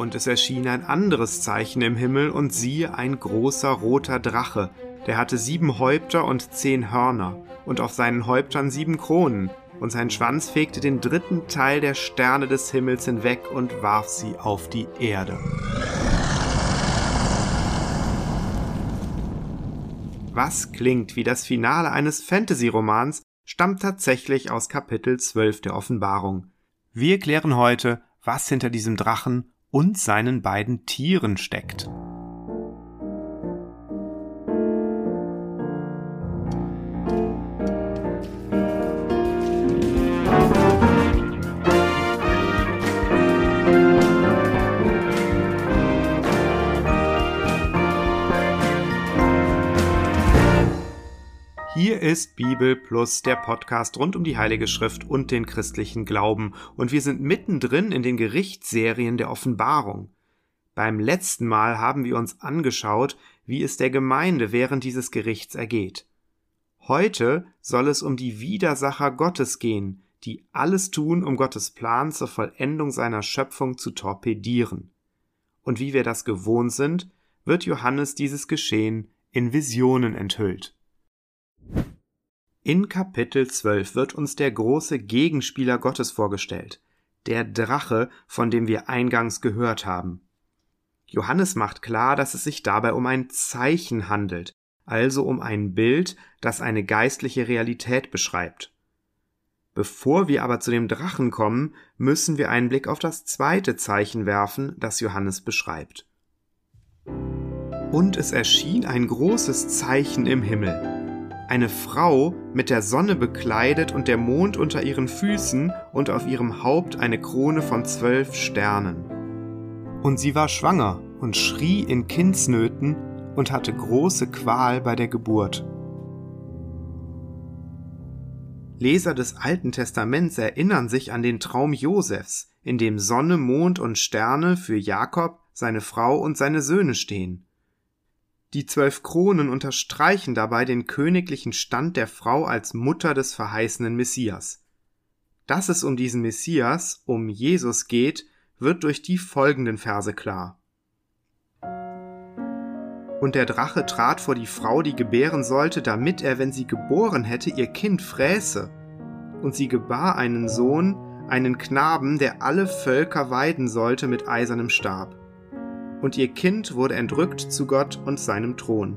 Und es erschien ein anderes Zeichen im Himmel, und siehe ein großer roter Drache, der hatte sieben Häupter und zehn Hörner, und auf seinen Häuptern sieben Kronen, und sein Schwanz fegte den dritten Teil der Sterne des Himmels hinweg und warf sie auf die Erde. Was klingt wie das Finale eines Fantasy-Romans, stammt tatsächlich aus Kapitel 12 der Offenbarung. Wir klären heute, was hinter diesem Drachen und seinen beiden Tieren steckt. Ist Bibel Plus, der Podcast rund um die Heilige Schrift und den christlichen Glauben. Und wir sind mittendrin in den Gerichtsserien der Offenbarung. Beim letzten Mal haben wir uns angeschaut, wie es der Gemeinde während dieses Gerichts ergeht. Heute soll es um die Widersacher Gottes gehen, die alles tun, um Gottes Plan zur Vollendung seiner Schöpfung zu torpedieren. Und wie wir das gewohnt sind, wird Johannes dieses Geschehen in Visionen enthüllt. In Kapitel 12 wird uns der große Gegenspieler Gottes vorgestellt, der Drache, von dem wir eingangs gehört haben. Johannes macht klar, dass es sich dabei um ein Zeichen handelt, also um ein Bild, das eine geistliche Realität beschreibt. Bevor wir aber zu dem Drachen kommen, müssen wir einen Blick auf das zweite Zeichen werfen, das Johannes beschreibt. Und es erschien ein großes Zeichen im Himmel, eine Frau mit der Sonne bekleidet und der Mond unter ihren Füßen und auf ihrem Haupt eine Krone von zwölf Sternen. Und sie war schwanger und schrie in Kindsnöten und hatte große Qual bei der Geburt. Leser des Alten Testaments erinnern sich an den Traum Josefs, in dem Sonne, Mond und Sterne für Jakob, seine Frau und seine Söhne stehen. Die zwölf Kronen unterstreichen dabei den königlichen Stand der Frau als Mutter des verheißenen Messias. Dass es um diesen Messias, um Jesus geht, wird durch die folgenden Verse klar. Und der Drache trat vor die Frau, die gebären sollte, damit er, wenn sie geboren hätte, ihr Kind fräße. Und sie gebar einen Sohn, einen Knaben, der alle Völker weiden sollte mit eisernem Stab und ihr Kind wurde entrückt zu Gott und seinem Thron.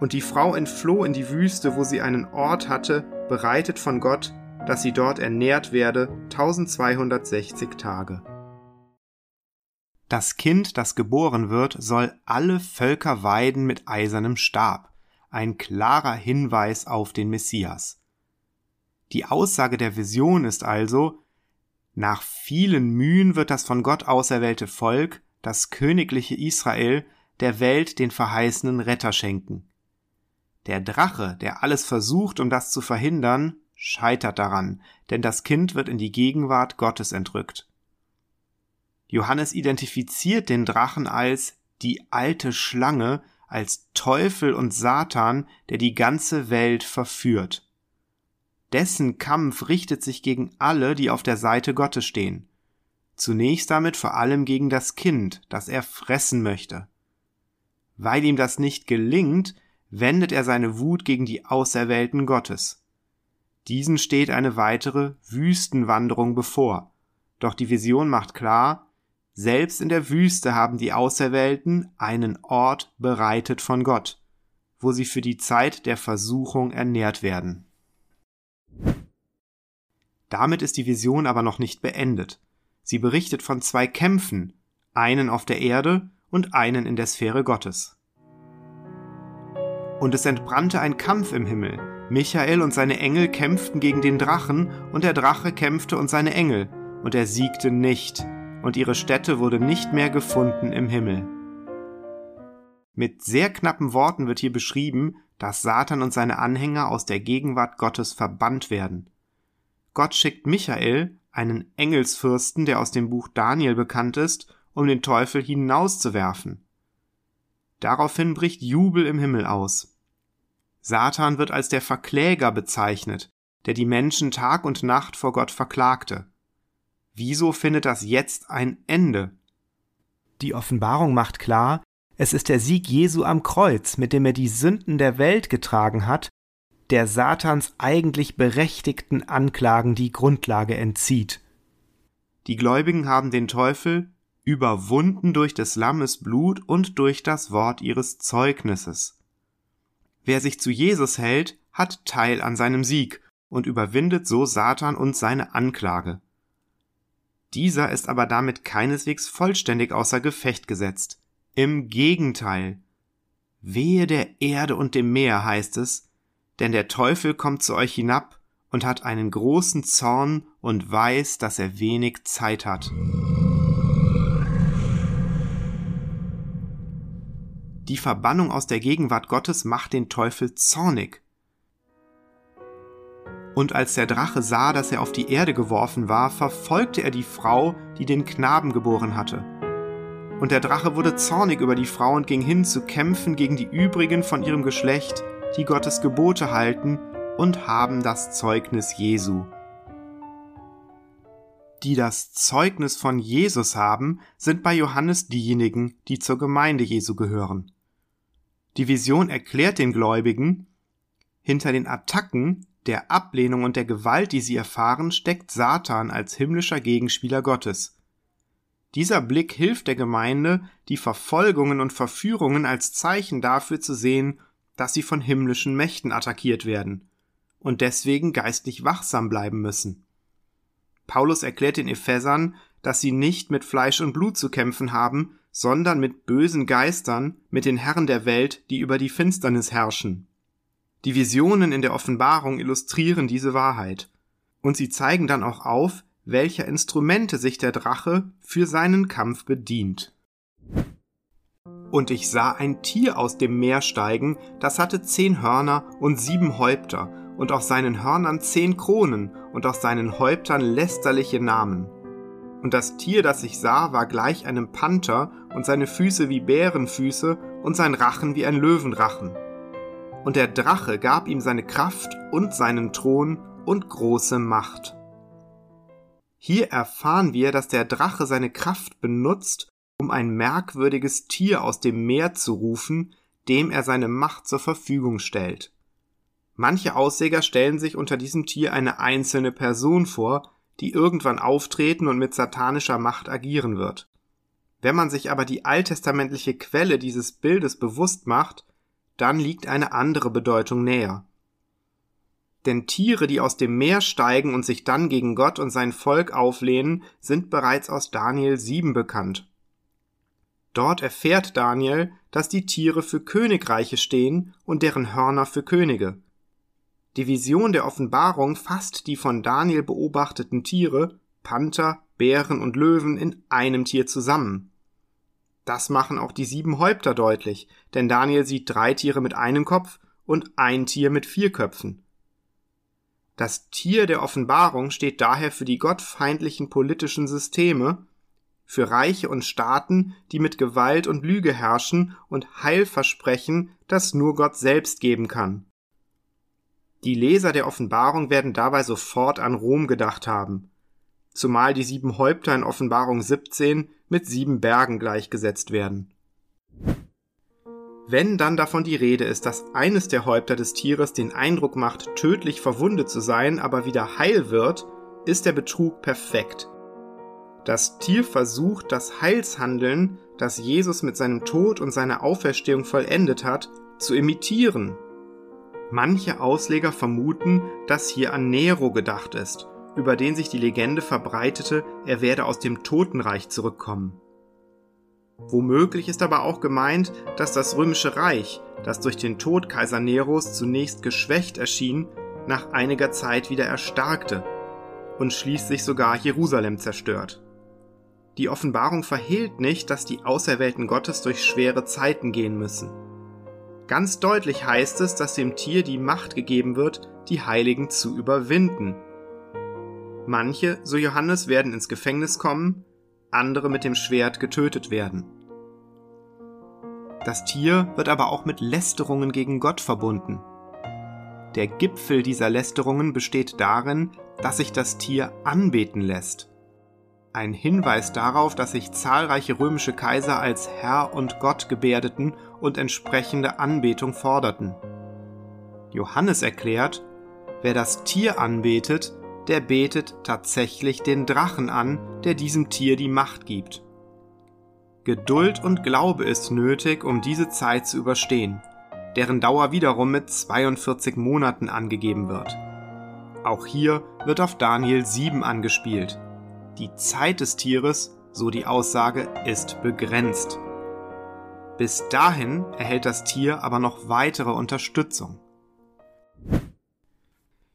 Und die Frau entfloh in die Wüste, wo sie einen Ort hatte, bereitet von Gott, dass sie dort ernährt werde 1260 Tage. Das Kind, das geboren wird, soll alle Völker weiden mit eisernem Stab, ein klarer Hinweis auf den Messias. Die Aussage der Vision ist also, nach vielen Mühen wird das von Gott auserwählte Volk das königliche Israel, der Welt den verheißenen Retter schenken. Der Drache, der alles versucht, um das zu verhindern, scheitert daran, denn das Kind wird in die Gegenwart Gottes entrückt. Johannes identifiziert den Drachen als die alte Schlange, als Teufel und Satan, der die ganze Welt verführt. Dessen Kampf richtet sich gegen alle, die auf der Seite Gottes stehen zunächst damit vor allem gegen das Kind, das er fressen möchte. Weil ihm das nicht gelingt, wendet er seine Wut gegen die Auserwählten Gottes. Diesen steht eine weitere Wüstenwanderung bevor. Doch die Vision macht klar, selbst in der Wüste haben die Auserwählten einen Ort bereitet von Gott, wo sie für die Zeit der Versuchung ernährt werden. Damit ist die Vision aber noch nicht beendet. Sie berichtet von zwei Kämpfen, einen auf der Erde und einen in der Sphäre Gottes. Und es entbrannte ein Kampf im Himmel. Michael und seine Engel kämpften gegen den Drachen, und der Drache kämpfte und seine Engel, und er siegte nicht, und ihre Stätte wurde nicht mehr gefunden im Himmel. Mit sehr knappen Worten wird hier beschrieben, dass Satan und seine Anhänger aus der Gegenwart Gottes verbannt werden. Gott schickt Michael, einen Engelsfürsten, der aus dem Buch Daniel bekannt ist, um den Teufel hinauszuwerfen. Daraufhin bricht Jubel im Himmel aus. Satan wird als der Verkläger bezeichnet, der die Menschen Tag und Nacht vor Gott verklagte. Wieso findet das jetzt ein Ende? Die Offenbarung macht klar, es ist der Sieg Jesu am Kreuz, mit dem er die Sünden der Welt getragen hat, der Satans eigentlich berechtigten Anklagen die Grundlage entzieht. Die Gläubigen haben den Teufel überwunden durch des Lammes Blut und durch das Wort ihres Zeugnisses. Wer sich zu Jesus hält, hat Teil an seinem Sieg und überwindet so Satan und seine Anklage. Dieser ist aber damit keineswegs vollständig außer Gefecht gesetzt. Im Gegenteil. Wehe der Erde und dem Meer heißt es, denn der Teufel kommt zu euch hinab und hat einen großen Zorn und weiß, dass er wenig Zeit hat. Die Verbannung aus der Gegenwart Gottes macht den Teufel zornig. Und als der Drache sah, dass er auf die Erde geworfen war, verfolgte er die Frau, die den Knaben geboren hatte. Und der Drache wurde zornig über die Frau und ging hin zu kämpfen gegen die übrigen von ihrem Geschlecht, die Gottes Gebote halten und haben das Zeugnis Jesu. Die das Zeugnis von Jesus haben, sind bei Johannes diejenigen, die zur Gemeinde Jesu gehören. Die Vision erklärt den Gläubigen, hinter den Attacken, der Ablehnung und der Gewalt, die sie erfahren, steckt Satan als himmlischer Gegenspieler Gottes. Dieser Blick hilft der Gemeinde, die Verfolgungen und Verführungen als Zeichen dafür zu sehen, dass sie von himmlischen Mächten attackiert werden und deswegen geistlich wachsam bleiben müssen. Paulus erklärt den Ephesern, dass sie nicht mit Fleisch und Blut zu kämpfen haben, sondern mit bösen Geistern, mit den Herren der Welt, die über die Finsternis herrschen. Die Visionen in der Offenbarung illustrieren diese Wahrheit. Und sie zeigen dann auch auf, welcher Instrumente sich der Drache für seinen Kampf bedient. Und ich sah ein Tier aus dem Meer steigen, das hatte zehn Hörner und sieben Häupter, und auf seinen Hörnern zehn Kronen, und auf seinen Häuptern lästerliche Namen. Und das Tier, das ich sah, war gleich einem Panther, und seine Füße wie Bärenfüße, und sein Rachen wie ein Löwenrachen. Und der Drache gab ihm seine Kraft und seinen Thron und große Macht. Hier erfahren wir, dass der Drache seine Kraft benutzt, um ein merkwürdiges Tier aus dem Meer zu rufen, dem er seine Macht zur Verfügung stellt. Manche Ausleger stellen sich unter diesem Tier eine einzelne Person vor, die irgendwann auftreten und mit satanischer Macht agieren wird. Wenn man sich aber die alttestamentliche Quelle dieses Bildes bewusst macht, dann liegt eine andere Bedeutung näher. Denn Tiere, die aus dem Meer steigen und sich dann gegen Gott und sein Volk auflehnen, sind bereits aus Daniel 7 bekannt. Dort erfährt Daniel, dass die Tiere für Königreiche stehen und deren Hörner für Könige. Die Vision der Offenbarung fasst die von Daniel beobachteten Tiere, Panther, Bären und Löwen in einem Tier zusammen. Das machen auch die sieben Häupter deutlich, denn Daniel sieht drei Tiere mit einem Kopf und ein Tier mit vier Köpfen. Das Tier der Offenbarung steht daher für die gottfeindlichen politischen Systeme, für Reiche und Staaten, die mit Gewalt und Lüge herrschen und Heil versprechen, das nur Gott selbst geben kann. Die Leser der Offenbarung werden dabei sofort an Rom gedacht haben, zumal die sieben Häupter in Offenbarung 17 mit sieben Bergen gleichgesetzt werden. Wenn dann davon die Rede ist, dass eines der Häupter des Tieres den Eindruck macht, tödlich verwundet zu sein, aber wieder heil wird, ist der Betrug perfekt. Das Tier versucht, das Heilshandeln, das Jesus mit seinem Tod und seiner Auferstehung vollendet hat, zu imitieren Manche Ausleger vermuten, dass hier an Nero gedacht ist, über den sich die Legende verbreitete, er werde aus dem Totenreich zurückkommen. Womöglich ist aber auch gemeint, dass das römische Reich, das durch den Tod Kaiser Neros zunächst geschwächt erschien, nach einiger Zeit wieder erstarkte und schließlich sogar Jerusalem zerstört. Die Offenbarung verhehlt nicht, dass die Auserwählten Gottes durch schwere Zeiten gehen müssen. Ganz deutlich heißt es, dass dem Tier die Macht gegeben wird, die Heiligen zu überwinden. Manche, so Johannes, werden ins Gefängnis kommen, andere mit dem Schwert getötet werden. Das Tier wird aber auch mit Lästerungen gegen Gott verbunden. Der Gipfel dieser Lästerungen besteht darin, dass sich das Tier anbeten lässt. Ein Hinweis darauf, dass sich zahlreiche römische Kaiser als Herr und Gott gebärdeten und entsprechende Anbetung forderten. Johannes erklärt, wer das Tier anbetet, der betet tatsächlich den Drachen an, der diesem Tier die Macht gibt. Geduld und Glaube ist nötig, um diese Zeit zu überstehen, deren Dauer wiederum mit 42 Monaten angegeben wird. Auch hier wird auf Daniel 7 angespielt. Die Zeit des Tieres, so die Aussage, ist begrenzt. Bis dahin erhält das Tier aber noch weitere Unterstützung.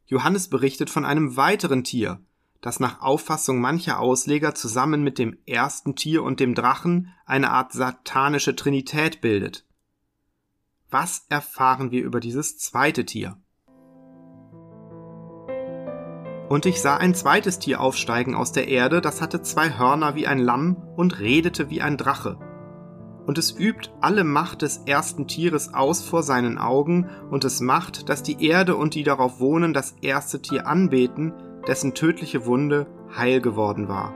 Johannes berichtet von einem weiteren Tier, das nach Auffassung mancher Ausleger zusammen mit dem ersten Tier und dem Drachen eine Art satanische Trinität bildet. Was erfahren wir über dieses zweite Tier? Und ich sah ein zweites Tier aufsteigen aus der Erde, das hatte zwei Hörner wie ein Lamm und redete wie ein Drache. Und es übt alle Macht des ersten Tieres aus vor seinen Augen, und es macht, dass die Erde und die darauf wohnen das erste Tier anbeten, dessen tödliche Wunde heil geworden war.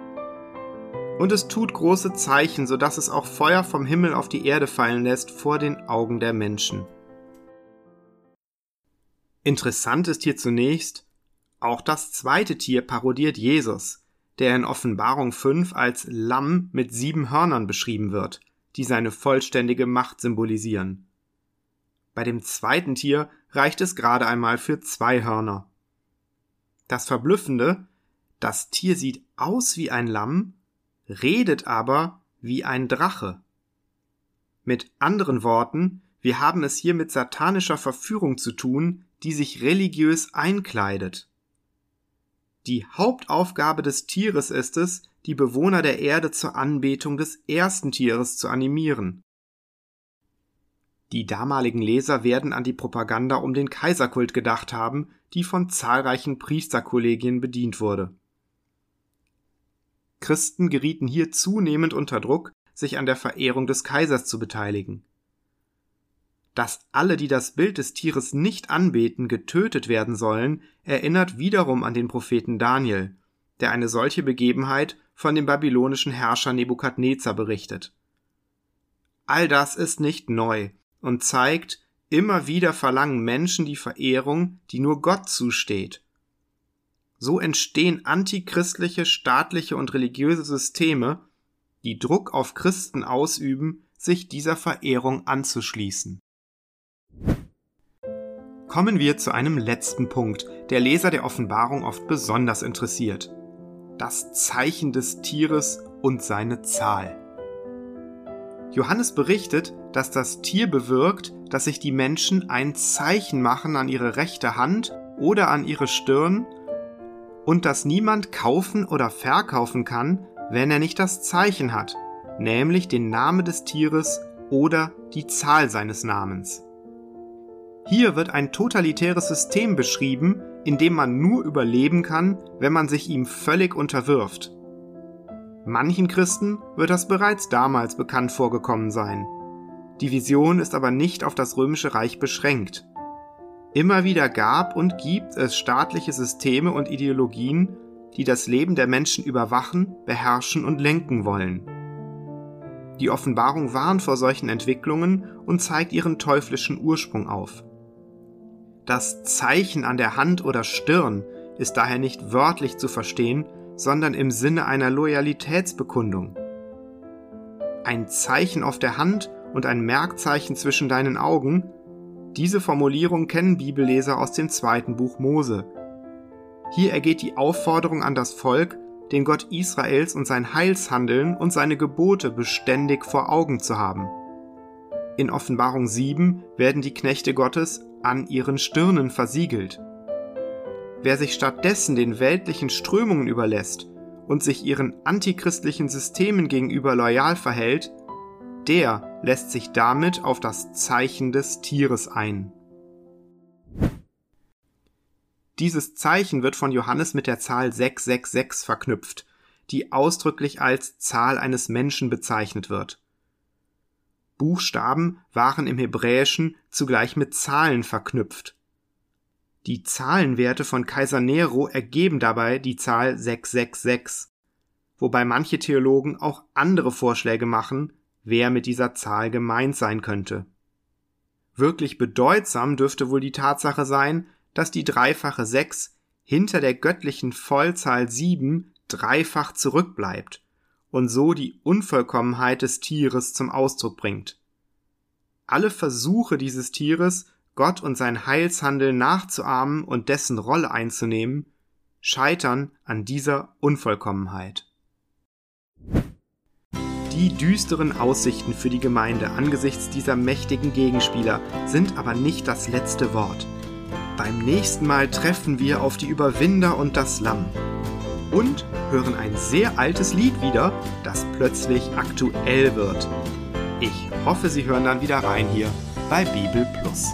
Und es tut große Zeichen, so dass es auch Feuer vom Himmel auf die Erde fallen lässt vor den Augen der Menschen. Interessant ist hier zunächst, auch das zweite Tier parodiert Jesus, der in Offenbarung 5 als Lamm mit sieben Hörnern beschrieben wird, die seine vollständige Macht symbolisieren. Bei dem zweiten Tier reicht es gerade einmal für zwei Hörner. Das Verblüffende, das Tier sieht aus wie ein Lamm, redet aber wie ein Drache. Mit anderen Worten, wir haben es hier mit satanischer Verführung zu tun, die sich religiös einkleidet. Die Hauptaufgabe des Tieres ist es, die Bewohner der Erde zur Anbetung des ersten Tieres zu animieren. Die damaligen Leser werden an die Propaganda um den Kaiserkult gedacht haben, die von zahlreichen Priesterkollegien bedient wurde. Christen gerieten hier zunehmend unter Druck, sich an der Verehrung des Kaisers zu beteiligen dass alle, die das Bild des Tieres nicht anbeten, getötet werden sollen, erinnert wiederum an den Propheten Daniel, der eine solche Begebenheit von dem babylonischen Herrscher Nebukadnezar berichtet. All das ist nicht neu und zeigt, immer wieder verlangen Menschen die Verehrung, die nur Gott zusteht. So entstehen antichristliche staatliche und religiöse Systeme, die Druck auf Christen ausüben, sich dieser Verehrung anzuschließen. Kommen wir zu einem letzten Punkt, der Leser der Offenbarung oft besonders interessiert. Das Zeichen des Tieres und seine Zahl. Johannes berichtet, dass das Tier bewirkt, dass sich die Menschen ein Zeichen machen an ihre rechte Hand oder an ihre Stirn und dass niemand kaufen oder verkaufen kann, wenn er nicht das Zeichen hat, nämlich den Namen des Tieres oder die Zahl seines Namens. Hier wird ein totalitäres System beschrieben, in dem man nur überleben kann, wenn man sich ihm völlig unterwirft. Manchen Christen wird das bereits damals bekannt vorgekommen sein. Die Vision ist aber nicht auf das römische Reich beschränkt. Immer wieder gab und gibt es staatliche Systeme und Ideologien, die das Leben der Menschen überwachen, beherrschen und lenken wollen. Die Offenbarung warnt vor solchen Entwicklungen und zeigt ihren teuflischen Ursprung auf. Das Zeichen an der Hand oder Stirn ist daher nicht wörtlich zu verstehen, sondern im Sinne einer Loyalitätsbekundung. Ein Zeichen auf der Hand und ein Merkzeichen zwischen deinen Augen, diese Formulierung kennen Bibelleser aus dem zweiten Buch Mose. Hier ergeht die Aufforderung an das Volk, den Gott Israels und sein Heilshandeln und seine Gebote beständig vor Augen zu haben. In Offenbarung 7 werden die Knechte Gottes an ihren Stirnen versiegelt. Wer sich stattdessen den weltlichen Strömungen überlässt und sich ihren antichristlichen Systemen gegenüber loyal verhält, der lässt sich damit auf das Zeichen des Tieres ein. Dieses Zeichen wird von Johannes mit der Zahl 666 verknüpft, die ausdrücklich als Zahl eines Menschen bezeichnet wird. Buchstaben waren im Hebräischen zugleich mit Zahlen verknüpft. Die Zahlenwerte von Kaiser Nero ergeben dabei die Zahl 666. wobei manche Theologen auch andere Vorschläge machen, wer mit dieser Zahl gemeint sein könnte. Wirklich bedeutsam dürfte wohl die Tatsache sein, dass die dreifache Sechs hinter der göttlichen Vollzahl sieben dreifach zurückbleibt und so die Unvollkommenheit des Tieres zum Ausdruck bringt. Alle Versuche dieses Tieres, Gott und sein Heilshandeln nachzuahmen und dessen Rolle einzunehmen, scheitern an dieser Unvollkommenheit. Die düsteren Aussichten für die Gemeinde angesichts dieser mächtigen Gegenspieler sind aber nicht das letzte Wort. Beim nächsten Mal treffen wir auf die Überwinder und das Lamm und hören ein sehr altes Lied wieder, das plötzlich aktuell wird. Ich hoffe, Sie hören dann wieder rein hier bei Bibel Plus.